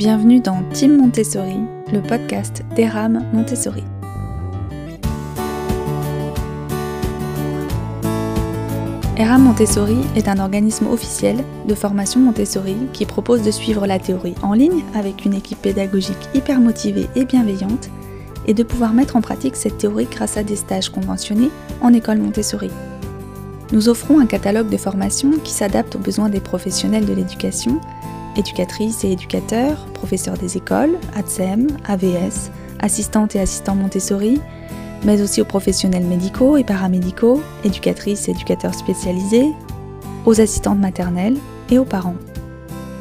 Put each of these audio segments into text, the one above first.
Bienvenue dans Team Montessori, le podcast d'Eram Montessori. Eram Montessori est un organisme officiel de formation Montessori qui propose de suivre la théorie en ligne avec une équipe pédagogique hyper motivée et bienveillante et de pouvoir mettre en pratique cette théorie grâce à des stages conventionnés en école Montessori. Nous offrons un catalogue de formations qui s'adapte aux besoins des professionnels de l'éducation, éducatrices et éducateurs, professeurs des écoles, ATSEM, AVS, assistantes et assistants Montessori, mais aussi aux professionnels médicaux et paramédicaux, éducatrices et éducateurs spécialisés, aux assistantes maternelles et aux parents.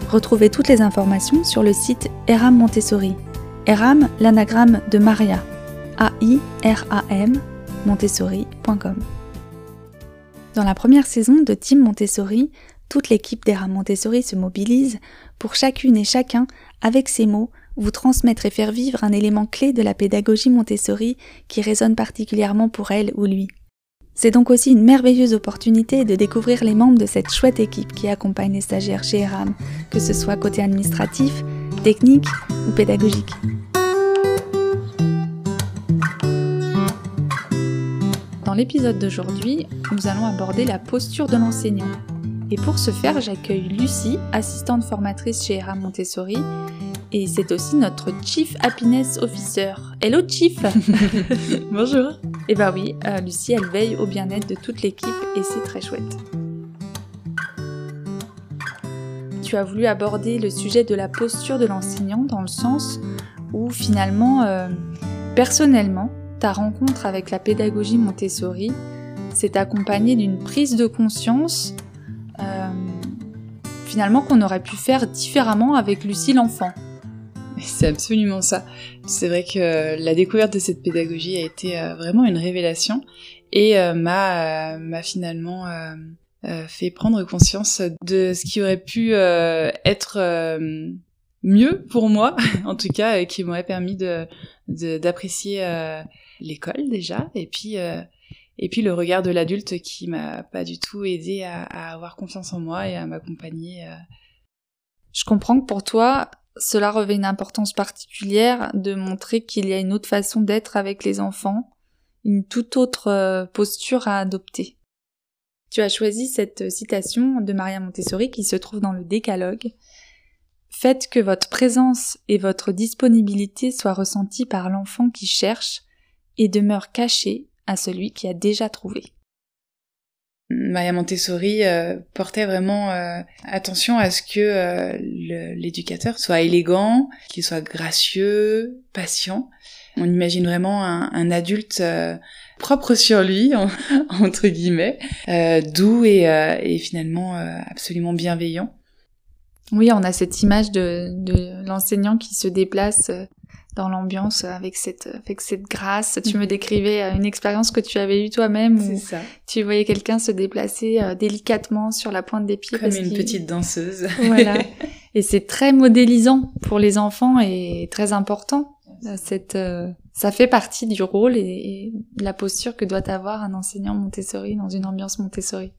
Retrouvez toutes les informations sur le site Eram Montessori. Eram, l'anagramme de Maria. A-I-R-A-M, montessori.com. Dans la première saison de Team Montessori, toute l'équipe d'Eram Montessori se mobilise pour chacune et chacun, avec ses mots, vous transmettre et faire vivre un élément clé de la pédagogie Montessori qui résonne particulièrement pour elle ou lui. C'est donc aussi une merveilleuse opportunité de découvrir les membres de cette chouette équipe qui accompagne les stagiaires chez ERAM, que ce soit côté administratif, technique ou pédagogique. Dans l'épisode d'aujourd'hui, nous allons aborder la posture de l'enseignant. Et pour ce faire, j'accueille Lucie, assistante formatrice chez ERAM Montessori, et c'est aussi notre Chief Happiness Officer. Hello Chief Bonjour Et bah oui, euh, Lucie, elle veille au bien-être de toute l'équipe et c'est très chouette. Tu as voulu aborder le sujet de la posture de l'enseignant dans le sens où finalement, euh, personnellement, ta rencontre avec la pédagogie Montessori s'est accompagnée d'une prise de conscience finalement qu'on aurait pu faire différemment avec Lucie l'enfant. C'est absolument ça. C'est vrai que la découverte de cette pédagogie a été euh, vraiment une révélation et euh, m'a finalement euh, fait prendre conscience de ce qui aurait pu être mieux pour moi, en tout cas, qui m'aurait permis d'apprécier l'école déjà, et puis et puis le regard de l'adulte qui m'a pas du tout aidé à, à, avoir confiance en moi et à m'accompagner. Je comprends que pour toi, cela revêt une importance particulière de montrer qu'il y a une autre façon d'être avec les enfants, une toute autre euh, posture à adopter. Tu as choisi cette citation de Maria Montessori qui se trouve dans le décalogue. Faites que votre présence et votre disponibilité soient ressenties par l'enfant qui cherche et demeure caché à celui qui a déjà trouvé. Maria Montessori euh, portait vraiment euh, attention à ce que euh, l'éducateur soit élégant, qu'il soit gracieux, patient. On imagine vraiment un, adulte propre sur lui, entre guillemets, doux et, et finalement absolument bienveillant. Oui, on a cette image de, de l'enseignant qui se déplace dans l'ambiance avec cette avec cette grâce. Tu me décrivais euh, une expérience que tu avais eue toi-même où ça. tu voyais quelqu'un se déplacer euh, délicatement sur la pointe des pieds comme une petite danseuse. Voilà. Et c'est très modélisant pour les enfants et très important. Cette ça fait partie du rôle et de la posture que doit avoir un enseignant Montessori dans une ambiance Montessori.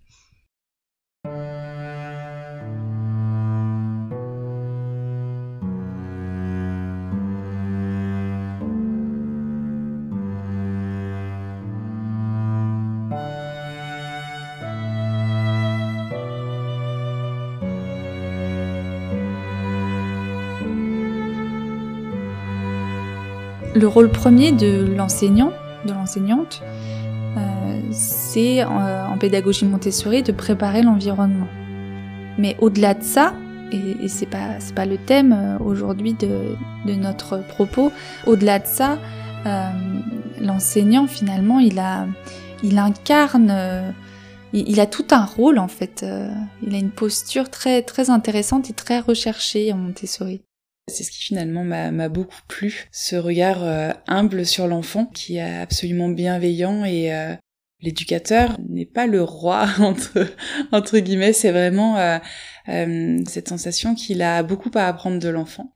Le rôle premier de l'enseignant, de l'enseignante, euh, c'est euh, en, pédagogie Montessori de préparer l'environnement. Mais au-delà de ça, et, c'est pas c'est pas le thème euh, aujourd'hui de, de, notre propos, au-delà de ça, l'enseignant finalement il a il incarne il, a tout un rôle en fait. il a une posture très très intéressante et très recherchée en Montessori. C'est ce qui finalement m'a beaucoup plu, ce regard euh, humble sur l'enfant qui est absolument bienveillant et euh, l'éducateur n'est pas le roi entre guillemets, c'est vraiment euh, cette sensation qu'il a beaucoup à apprendre de l'enfant.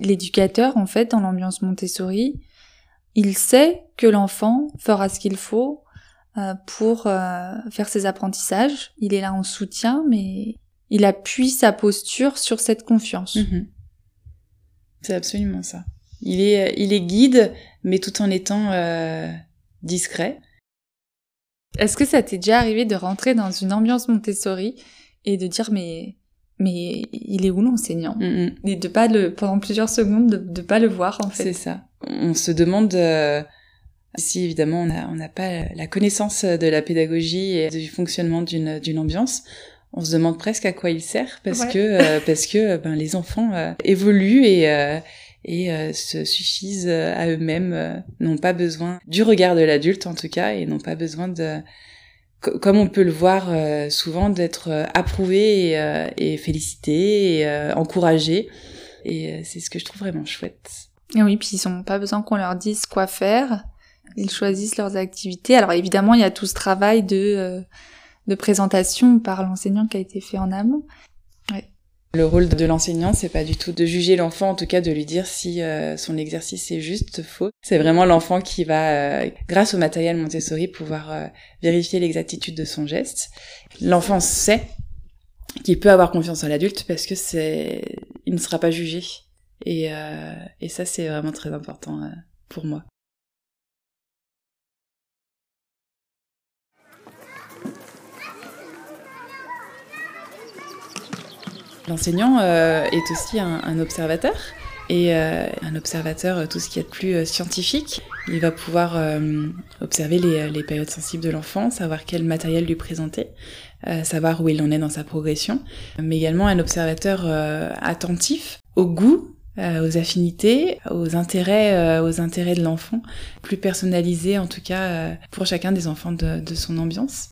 L'éducateur en fait dans l'ambiance Montessori, il sait que l'enfant fera ce qu'il faut pour faire ses apprentissages, il est là en soutien mais il appuie sa posture sur cette confiance. Mhm. C'est absolument ça. Il est, il est guide, mais tout en étant euh, discret. Est-ce que ça t'est déjà arrivé de rentrer dans une ambiance Montessori et de dire mais mais il est où l'enseignant? Mhm. et de pas le pendant plusieurs secondes de, de pas le voir en fait. C'est ça. On se demande euh, si évidemment on n'a on pas la connaissance de la pédagogie et du fonctionnement d'une d'une ambiance. On se demande presque à quoi il sert parce Ouais. que euh, parce que ben, les enfants euh, évoluent et euh, et euh, se suffisent euh, à eux-mêmes, euh, n'ont pas besoin du regard de l'adulte en tout cas et n'ont pas besoin de co- comme on peut le voir euh, souvent d'être euh, approuvé et, euh, et félicité et euh, encouragé et euh, c'est ce que je trouve vraiment chouette. Et oui, puis ils n'ont pas besoin qu'on leur dise quoi faire. Ils choisissent leurs activités. Alors évidemment, il y a tout ce travail de, euh, de présentation par l'enseignant qui a été fait en amont. Le rôle de l'enseignant, c'est pas du tout de juger l'enfant, en tout cas de lui dire si euh, son exercice est juste, faux. C'est vraiment l'enfant qui va, euh, grâce au matériel Montessori, pouvoir euh, vérifier l'exactitude de son geste. L'enfant sait qu'il peut avoir confiance en l'adulte parce que c'est, il ne sera pas jugé. Et, euh, et ça, c'est vraiment très important euh, pour moi. L'enseignant euh, est aussi un, un observateur et euh, un observateur euh, tout ce qui est plus euh, scientifique. Il va pouvoir euh, observer les, les périodes sensibles de l'enfant, savoir quel matériel lui présenter, euh, savoir où il en est dans sa progression, mais également un observateur attentif au goût, aux affinités, aux intérêts, aux intérêts de l'enfant, plus personnalisé en tout cas pour chacun des enfants de, de son ambiance.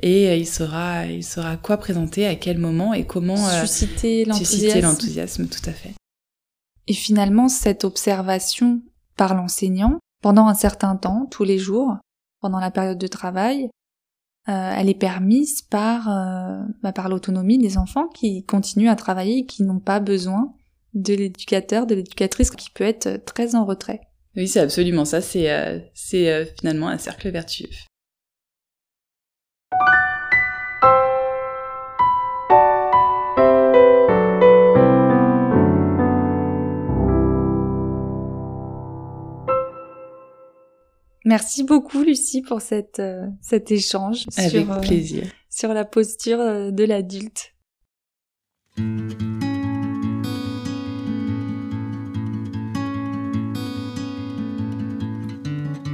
Et euh, il saura, il saura quoi présenter, à quel moment et comment euh, Susciter l'enthousiasme. tout à fait. Et finalement, cette observation par l'enseignant, pendant un certain temps, tous les jours, pendant la période de travail, euh, elle est permise par, euh, bah, par l'autonomie des enfants qui continuent à travailler et qui n'ont pas besoin de l'éducateur, de l'éducatrice qui peut être très en retrait. Oui, c'est absolument ça. C'est c'est euh, finalement un cercle vertueux. Merci beaucoup Lucie pour cette, euh, cet échange Avec sur, euh, plaisir. sur la posture euh, de l'adulte.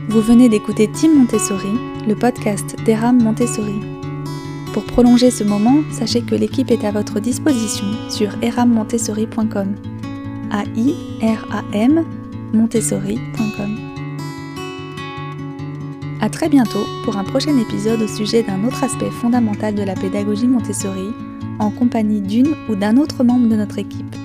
Vous venez d'écouter Team Montessori, le podcast d'Eram Montessori. Pour prolonger ce moment, sachez que l'équipe est à votre disposition sur erammontessori.com. A I R A M montessori.com. À très bientôt pour un prochain épisode au sujet d'un autre aspect fondamental de la pédagogie Montessori, en compagnie d'une ou d'un autre membre de notre équipe.